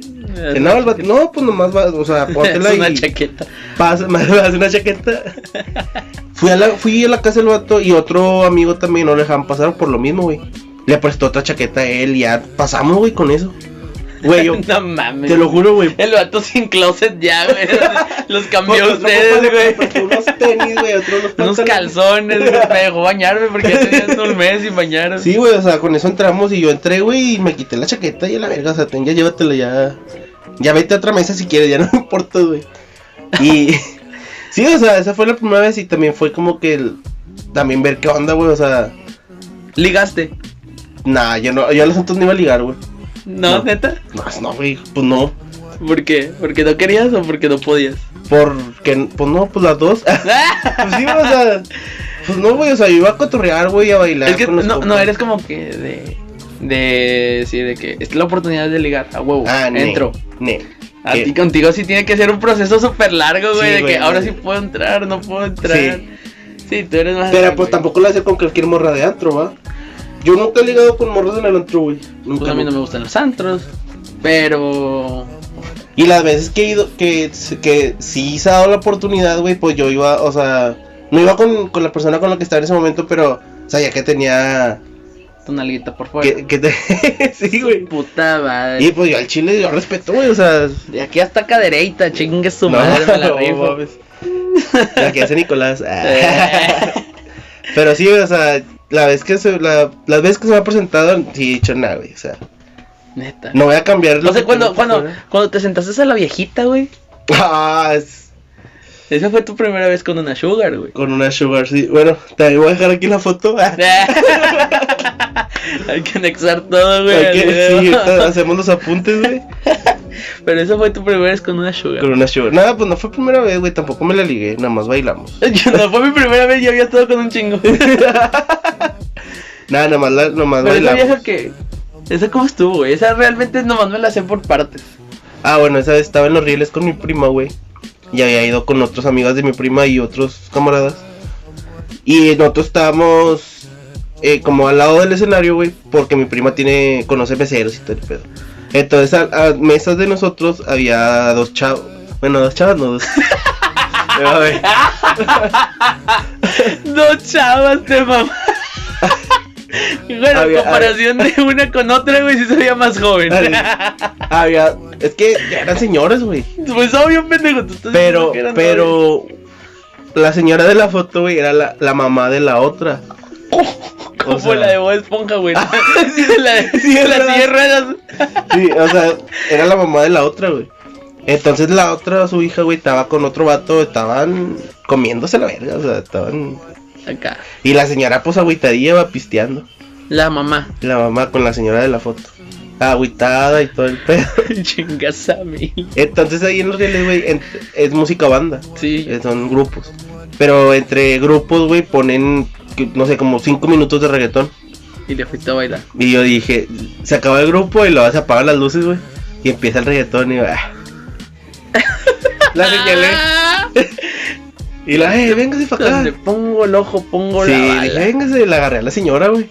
No, el vato- no, pues nomás va, o sea, póntela es una y chaqueta. pasa, me das una chaqueta. Fui a la, fui a la casa del vato y otro amigo también no le dejaban pasar por lo mismo, güey. Le prestó otra chaqueta a él y ya pasamos, güey, con eso. Güey, yo no mames. te lo juro, güey. El vato sin closet ya, güey. Los cambió ustedes, güey. unos tenis, güey, otro unos Unos calzones, güey. Me dejó bañarme porque ya tenía un mes sin bañar. Sí, güey, o sea, con eso entramos y yo entré, güey, y me quité la chaqueta y a la verga, o sea, ten, ya llévatela ya. Ya vete a otra mesa si quieres, ya no me importa, güey. Y sí, o sea, esa fue la primera vez y también fue como que el- también ver qué onda, güey, o sea, ¿Ligaste? nah, yo no, yo a los santos no iba a ligar, güey. ¿No, neta? No, no, güey, pues no. ¿Por qué? ¿Porque no querías o porque no podías? Porque, pues no, pues las dos. pues sí, o sea, pues no, güey, o sea, yo iba a cotorrear, güey, a bailar. es que con no, los no eres como que de De decir de que esta es la oportunidad de ligar, a huevo, Ah, ne, entro. ne. A ¿Qué? ti contigo sí tiene que ser un proceso súper largo, güey, Sí, de güey, que ahora sí puedo entrar, no puedo entrar. Sí. Sí, tú eres más... Pero pues güey. tampoco lo hace con cualquier morra de antro, ¿va? Yo nunca he ligado con morras en el antro, güey. Nunca. Pues a mí no me gustan los antros, pero... Y las veces que he ido, que, que sí se ha dado la oportunidad, güey, pues yo iba, o sea, no iba con, con la persona con la que estaba en ese momento, pero sabía que tenía. Tu nalguita por fuera. Que, que te- sí, güey. Puta madre. Y pues yo al chile yo respeto, güey, o sea. De aquí hasta cadereita, chingue su no, madre, me la no rifo. La que hace Nicolás. ah. Pero sí, o sea, la vez que se, la, las veces que se me ha presentado, sí he dicho nada, güey, o sea, Neta. no voy a cambiar No sé, que cuando, cuando, cuando te sentaste a la viejita, güey. Ah, es Esa fue tu primera vez con una sugar, güey. con una sugar, sí. Bueno, también voy a dejar aquí la foto. Hay que anexar todo, güey. Hay que- sí, ahorita hacemos los apuntes, güey. Pero esa fue tu primera vez con una sugar. Con una sugar. Nada, pues no fue primera vez, güey. Tampoco me la ligué. Nada más bailamos. Yo, no fue mi primera vez, yo había estado con un chingo. Nada, nada más, nada más Pero esa bailamos. vieja que. Esa cómo estuvo, güey. Esa realmente nomás me la sé por partes. Ah, bueno, esa vez estaba en los rieles con mi prima, güey. Y había ido con otras amigas de mi prima y otros camaradas. Y nosotros estábamos eh, como al lado del escenario, güey. Porque mi prima tiene conoce meseros y todo el pedo. Entonces, a, a mesas de nosotros había dos chavos. Bueno, dos chavas, no dos. Dos chavas de mamá. Bueno, Había- comparación de una con otra, güey, sí se veía más joven. había. Es que eran señores, güey. Pues obvio, pendejo. Tú estás Pero, diciendo que eran pero. La señora de la foto, güey, era la, la mamá de la otra. novios. Como o sea- la de Bob Esponja, güey. sí, de la, Sí, de la silla de ruedas. Sí, o sea, era la mamá de la otra, güey. Entonces la otra, su hija, güey, estaba con otro vato, estaban comiéndose la verga, o sea, estaban... Acá. Y la señora, pues, agüitadilla, va pisteando. La mamá. La mamá con la señora de la foto. Agüitada y todo el pedo. Chingas a mí. Entonces ahí en los rieles, güey, es música banda. Sí. eh, Son grupos. Pero entre grupos, güey, ponen, no sé, como 5 minutos de reggaetón. Y le fuiste a bailar. Y yo dije, se acaba el grupo y luego se apagan las luces, güey. Y empieza el reggaetón y ah. La señalé. Y la, eh, véngase para acá. Donde pongo el ojo, pongo Sí, la bala. véngase, la agarré a la señora, güey.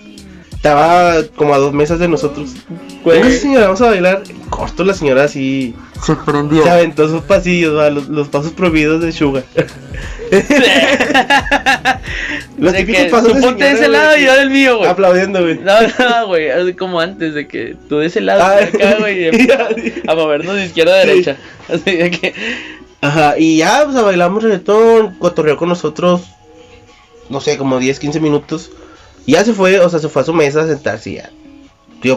Estaba como a dos mesas de nosotros. Güey. Véngase, señora, vamos a bailar. Corto la señora así. Se prendió. Se aventó sus pasillos, va, los, los pasos prohibidos de Sugar. Los de típicos que pasos de ponte de ese lado güey, y yo del mío, güey. Aplaudiendo, güey. No, no, güey, así como antes de que tú de ese lado, Ah, acá, güey, y sí. a movernos de izquierda a derecha. Así de que, Ajá, y ya, pues bailamos reggaetón, cotorreó con nosotros, no sé, como 10, 15 minutos. Y ya se fue, o sea, se fue a su mesa a sentarse y ya.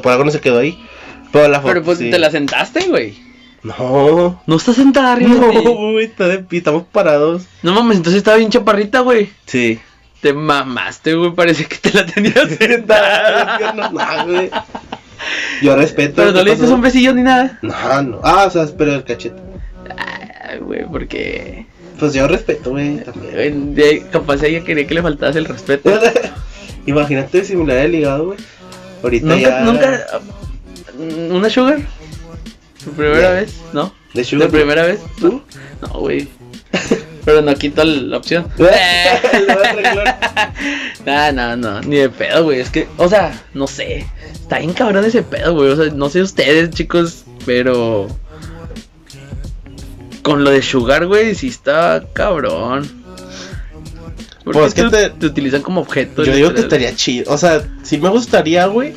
Por algo no se quedó ahí. Pero la foto, pero pues sí. te la sentaste, güey. No, No está sentada arriba no, güey, está de pie, estamos parados. No mames, entonces estaba bien chaparrita, güey. Sí. Te mamaste, güey, parece que te la tenías sentada. no, no, güey. Yo respeto. Pero no ¿qué le dices un besillo ni nada. No, no. Ah, o sea, pero el cachete. Ay, güey, porque... Pues yo respeto, güey, también. güey, de- capaz ella quería que le faltase el respeto. Imagínate si me la había ligado, güey. Ahorita ¿Nunca, ya. nunca... ¿Una sugar? ¿Tu primera vez? ¿No? ¿De sugar? ¿De primera vez? ¿Tú? No, güey. Pero no quito la opción. No, no, no, ni de pedo, güey. Es que, o sea, no sé. Está bien cabrón ese pedo, güey. O sea, no sé ustedes, chicos, pero. Con lo de Sugar, güey, sí está cabrón. ¿Por Pues, qué ¿qué te, te- te utilizan como objeto? Yo digo que estaría chido. O sea, sí me gustaría, güey.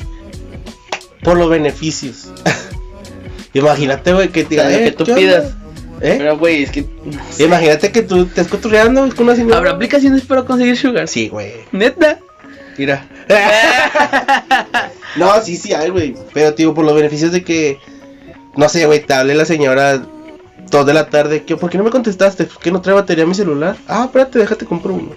Por los beneficios. Imagínate, güey, que te sea, lo que "Eh, tú ¿qué onda?" pidas. ¿Eh? Pero, güey, es que. Imagínate que tú estés cotorreando con una señora. ¿Habrá aplicaciones para conseguir Sugar? Sí, güey. Neta. Mira. no, sí, sí hay, güey. Pero, tío, por los beneficios de que. No sé, güey, te hable la señora. Dos de la tarde. ¿qué, ¿Por qué no me contestaste? ¿Por qué no trae batería mi celular? Ah, espérate, déjate, compro uno.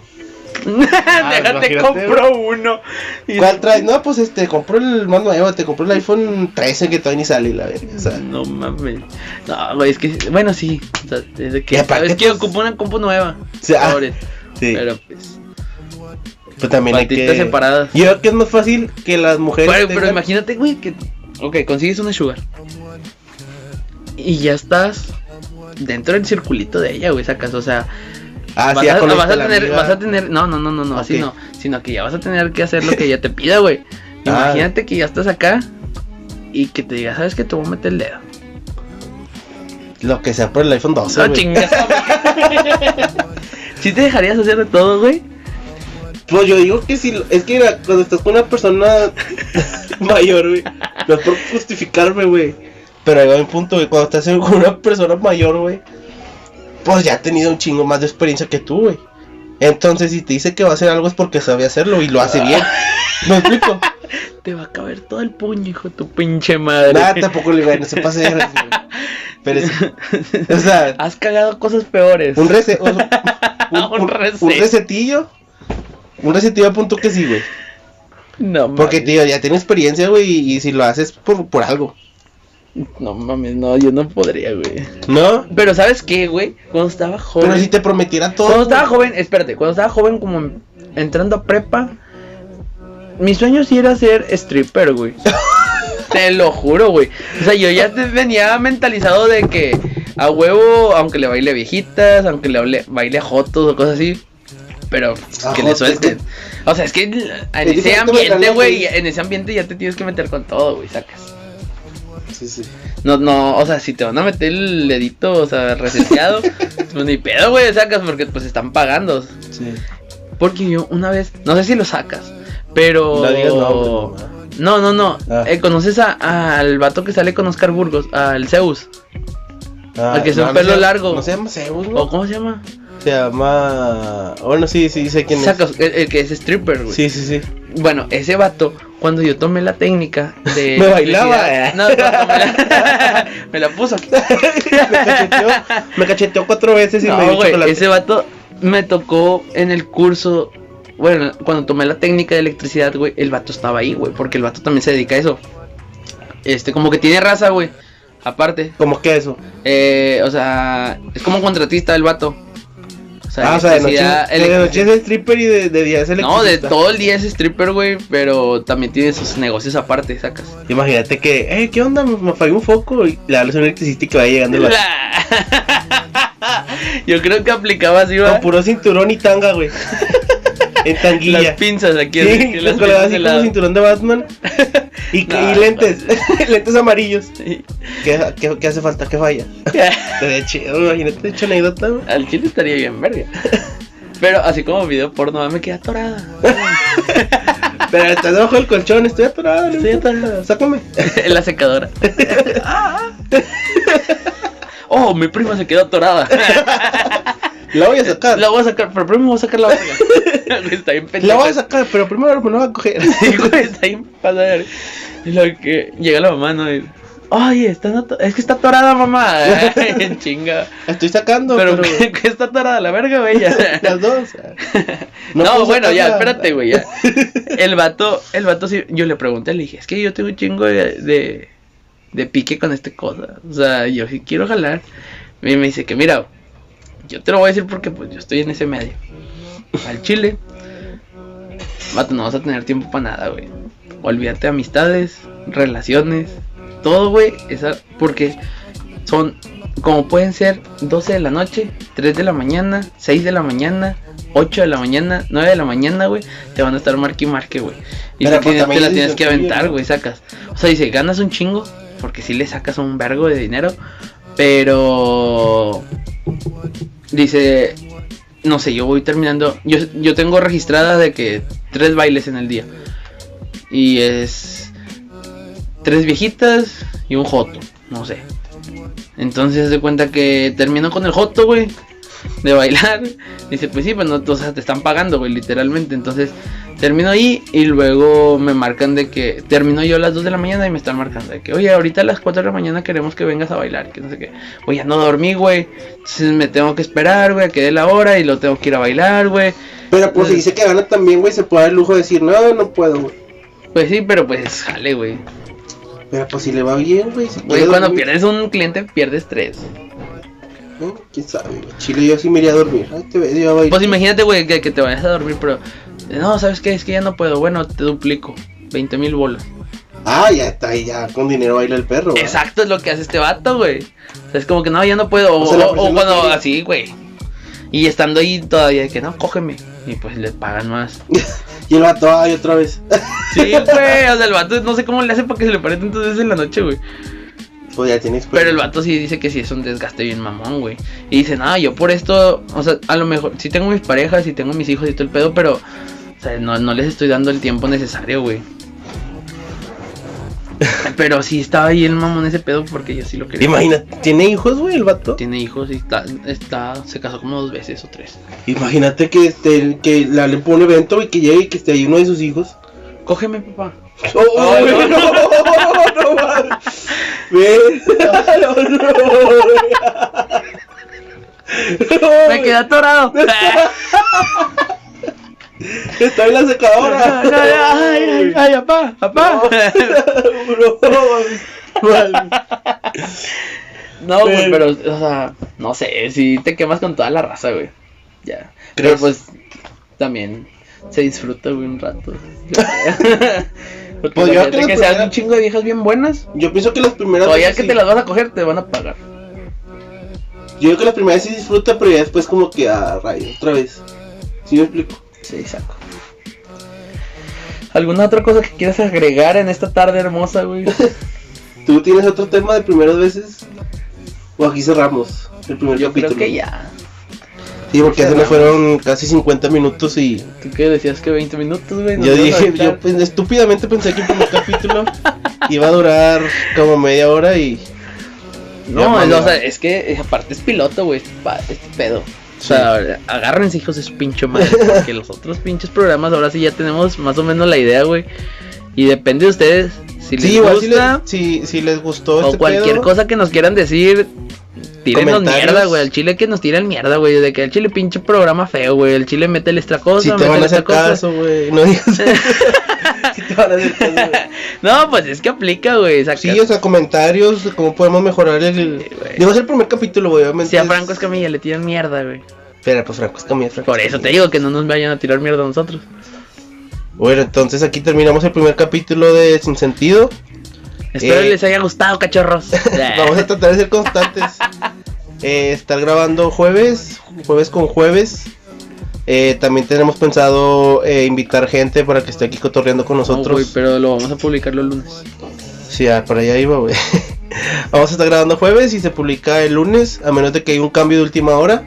Déjate, imagínate, compro uno. Y- ¿Cuál traes? No, pues este, compró el más nuevo, te compró el iPhone 13 que todavía ni sale, la verga. O sea, No mames. No, güey, es que. Bueno, sí. O sea, es de que. Y aparte, es que pues- ocupo una compu nueva. o sea, Pobre. sí. Pero pues. Pues también hay que... separadas. Yo creo que es más fácil que las mujeres Pero, pero imagínate, güey, que. Ok, consigues una sugar. Y ya estás dentro del circulito de ella, güey, sacas. O sea, Ah, vas, sí, a, vas a tener, vas a tener. No, no, no, no, no, así Ok. no. Sino que ya vas a tener que hacer lo que ella te pida, güey. Ah. Imagínate que ya estás acá y que te diga, ¿sabes que Te voy a meter el dedo. Lo que sea por el iPhone 12, No chingas. ¿Sí te dejarías hacer de todo, güey? Pues yo digo que si, es que cuando estás con una persona mayor, güey, no es por justificarme, güey. Pero ahí va mi punto, güey, cuando estás con una persona mayor, güey, pues ya ha tenido un chingo más de experiencia que tú, güey. Entonces, si te dice que va a hacer algo es porque sabe hacerlo y lo hace bien. ¿Me explico? Te va a caber todo el puño, hijo tu pinche madre. Nada, tampoco le digo, no se pase de güey. Pero es, o sea, Has cagado cosas peores. un reset, un, un- Un reset. un resetillo, un resetillo a punto que sí, güey. No, Porque, mames. tío, ya tiene experiencia, güey, y, y si lo haces por, por algo. No mames, no, yo no podría, güey. ¿No? Pero ¿sabes qué, güey? Cuando estaba joven. Pero si te prometiera todo. Cuando estaba joven, espérate, cuando estaba joven, como entrando a prepa, mi sueño sí era ser stripper, güey. Te lo juro, güey. O sea, yo ya te- venía mentalizado de que a huevo, aunque le baile a viejitas, aunque le baile, baile a jotos o cosas así, pero que le suelten. O sea, es que en Es ese ambiente, güey. en ese ambiente ya te tienes que meter con todo, güey, sacas. Sí, sí. No, no, o sea, si te van a meter el dedito, o sea, reseteado, pues ni pedo, güey, sacas porque pues están pagando. Sí. Porque yo una vez, no sé si lo sacas, pero... No digas. No, no, no. Ah. Eh, ¿Conoces a- al vato que sale con Oscar Burgos? Al Zeus. Al que es un pelo largo. Ah, No se llama Zeus, ¿O ¿no? cómo se llama? Se llama. Bueno, sí, sí, sé quién Sacas, el, el que es stripper, es. güey. Sí, sí, sí. Bueno, ese vato, cuando yo tomé la técnica de... Me bailaba. electricidad- No, no, tomé la- me la puso. me, cacheteó, me cacheteó cuatro veces y me dio chocolate. ese vato me tocó en el curso. Bueno, cuando tomé la técnica de electricidad, güey, el vato estaba ahí, güey, porque el vato también se dedica a eso. Este, como que tiene raza, güey. Aparte, ¿Cómo que eso? eh, o sea, es como contratista el vato. Sea, ah, o sea, de noche, de noche es stripper y de, de día es No, de todo el día es stripper, güey, pero también tiene sus negocios aparte, sacas. Imagínate que, eh, ¿qué onda? Me, me falló un foco y le hablas a un electricista y que vaya llegando la... Yo creo que aplicaba así, Con ¿verdad? puro cinturón y tanga, güey. en tanguilla. Las pinzas aquí, Sí, que las colgaba así como cinturón de Batman. Y, que- No, y lentes, lentes amarillos. Sí. ¿Qué, qué, qué hace falta? ¿Qué falla? De chido, imagínate, hecho anécdota. Al chile estaría bien, verga. Pero así como video porno, me queda atorada. Pero estás debajo del colchón, estoy atorado, Estoy atorado. Sácame. en la secadora. oh, mi prima se quedó atorada. La voy a sacar. La voy a sacar, pero primero voy a sacar la verga. está bien La voy a sacar, pero primero me la voy a coger. Sí, güey, está bien pasada. Y lo que llega la mamá, ¿no? Y, Oye, está es que está atorada, mamá. Chinga. Estoy sacando, Pero, pero. ¿qué, qué está atorada la verga, güey? Las dos. No, puedo bueno, ya, espérate, güey, ya. El vato, el vato sí, yo le pregunté, le dije, es que yo tengo un chingo de, de, de pique con esta cosa. O sea, yo sí quiero jalar. Y me dice que, mira, yo te lo voy a decir porque pues yo estoy en ese medio. Al chile. Vato, no vas a tener tiempo para nada, güey. Olvídate de amistades, relaciones, todo, güey. Esa, porque son, como pueden ser 12 de la noche, 3 de la mañana, 6 de la mañana, 8 de la mañana, 9 de la mañana, güey. Te van a estar marque y marque, güey. Y Pero, te, pues, te la es tienes que aventar, güey, sacas. O sea, dice, ganas un chingo, porque si le sacas un vergo de dinero, pero... Dice, no sé, yo voy terminando. Yo, yo tengo registrada de que tres bailes en el día. Y es tres viejitas y un joto, no sé. Entonces de cuenta que termino con el joto, güey, de bailar. Dice, pues sí, pues no, o sea, te están pagando, güey, literalmente. Entonces termino ahí y luego me marcan de que termino yo a las 2 de la mañana y me están marcando de que, oye, ahorita a las 4 de la mañana queremos que vengas a bailar, que no sé qué. Oye, no dormí, güey. Entonces me tengo que esperar, güey, a que dé la hora y lo tengo que ir a bailar, güey. Pero pues si dice que gana también, güey, se puede dar el lujo de decir, no, no puedo, güey. Pues sí, pero pues jale, güey. Pero pues si le va bien, güey. Si Güey, cuando dormir, pierdes un cliente, pierdes tres. ¿no? ¿Quién sabe, güey? Chile, yo sí me iría a dormir. Ay, te yo a bailar. Pues imagínate, güey, que, que te vayas a dormir, pero No, ¿sabes qué? Es que ya no puedo. Bueno, te duplico. 20 mil bolas. Ah, ya está ya con dinero baila el perro. ¿verdad? Exacto, es lo que hace este vato, güey. O sea, es como que no, ya no puedo. O, O sea, cuando quiere- así, güey. Y estando ahí todavía de que no, cógeme. Y pues le pagan más. Y el vato, ay, otra vez. Sí, güey. O sea, el vato no sé cómo le hace para que se le pare tantas veces en la noche, güey. pues ya tiene experiencia. Pero el vato sí dice que sí es un desgaste bien mamón, güey. Y dice, no, yo por esto, o sea, a lo mejor, sí tengo mis parejas y tengo mis hijos y todo el pedo, pero, o sea, no, no les estoy dando el tiempo necesario, güey. Pero sí estaba ahí el mamón ese pedo porque yo sí lo quería. Imagínate, ¿tiene hijos, güey, el vato? Tiene hijos y está, está, se casó como dos veces o tres. Imagínate que este, que la le pone un evento y que llegue y que esté ahí uno de sus hijos. Cógeme, papá. Oh, güey, no. no, no, mames. Ve. No, no, Me quedé atorado. Está en la secadora. ay, ay, ay, papá, papá. No, güey, pero, o sea, no sé, si te quemas con toda la raza, güey. Ya. Pero ¿Crees? pues, también se disfruta, güey, un rato. Porque Pues yo que que sean primera- un chingo de viejas bien buenas. Yo pienso que las primeras Todavía que sí. te las vas a coger, te van a pagar. Yo creo que las primeras sí disfruta, pero ya después como que a rayo, otra vez. ¿Sí me explico? Sí, saco. ¿Alguna otra cosa que quieras agregar en esta tarde hermosa, güey? ¿Tú tienes otro tema de primeras veces? ¿O aquí cerramos el primer Yo capítulo? creo que ya. Sí, porque ya se cerramos. fueron casi 50 minutos y ¿Tú qué decías que 20 minutos, güey? Yo dije, yo pues, estúpidamente pensé que el primer capítulo iba a durar como media hora y... No, mami, o sea, es que aparte es piloto, güey, este, este pedo. O sea, agárrense hijos de su pinche madre, porque los otros pinches programas ahora sí ya tenemos más o menos la idea, güey. Y depende de ustedes si les Sí, si gusta si, si les gustó o este cualquier pedo, cosa que nos quieran decir. Tírenos mierda, güey. Al chile que nos tiren mierda, güey. De que el chile pinche programa feo, güey. El chile mete esta cosa, Si te van a hacer cosa. caso, güey. No digas. si te van a hacer caso, güey. No, pues es que aplica, güey. Sí, o sea, comentarios, de cómo podemos mejorar el... Sí, güey. Digo, es el primer capítulo, güey, obviamente. Si a es- Franco Escamilla le tiran mierda, güey. Espera, pues Franco Escamilla, Franco Por eso te digo que no nos vayan a tirar mierda a nosotros. Bueno, entonces aquí terminamos el primer capítulo de Sin Sentido. Espero Eh, les haya gustado, cachorros. Vamos a tratar de ser constantes. Eh, estar grabando jueves, jueves con jueves. Eh, también tenemos pensado eh, invitar gente para que esté aquí cotorreando con No, nosotros. pero lo vamos a publicar los lunes. Sí, ah, para allá iba, güey. Vamos a estar grabando jueves y se publica el lunes, a menos de que haya un cambio de última hora.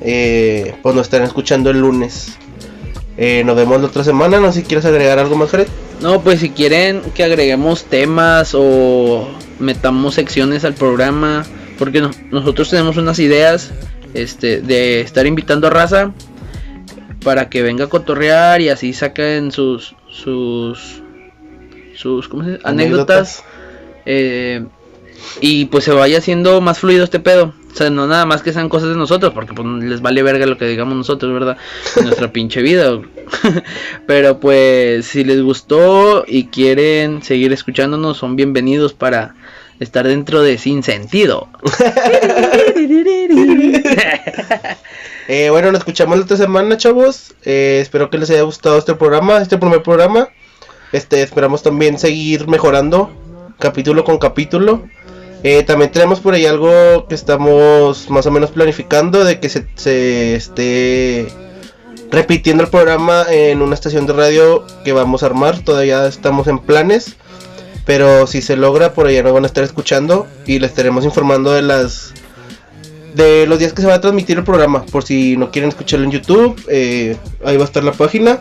Eh, pues nos estarán escuchando el lunes. Eh, nos vemos la otra semana. No sé si quieres agregar algo más, Jared. No, pues si quieren que agreguemos temas o metamos secciones al programa, porque no- nosotros tenemos unas ideas este, de estar invitando a raza para que venga a cotorrear y así saquen sus sus sus ¿cómo se dice? anécdotas eh, y pues se vaya haciendo más fluido este pedo. O sea, no nada más que sean cosas de nosotros, porque pues les vale verga lo que digamos nosotros, ¿verdad? En nuestra pinche vida. Pero pues si les gustó y quieren seguir escuchándonos, son bienvenidos para estar dentro de Sin Sentido. Eh, bueno, nos escuchamos la otra semana, chavos. Eh, espero que les haya gustado este programa, este primer programa. Este, esperamos también seguir mejorando capítulo con capítulo. Eh, también tenemos por ahí algo que estamos más o menos planificando de que se, esté repitiendo el programa en una estación de radio que vamos a armar. Todavía estamos en planes. Pero si se logra, por allá nos van a estar escuchando y les estaremos informando de las de los días que se va a transmitir el programa. Por si no quieren escucharlo en YouTube, eh, ahí va a estar la página.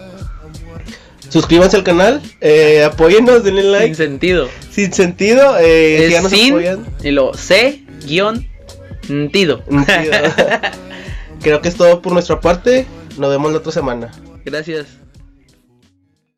Suscríbanse al canal, eh, apóyennos, denle Sin like. Sentido. Sin sentido, eh, si ya Es nos sin apoyan. y lo C guion Sentido. Creo que es todo por nuestra parte. Nos vemos la otra semana. Gracias.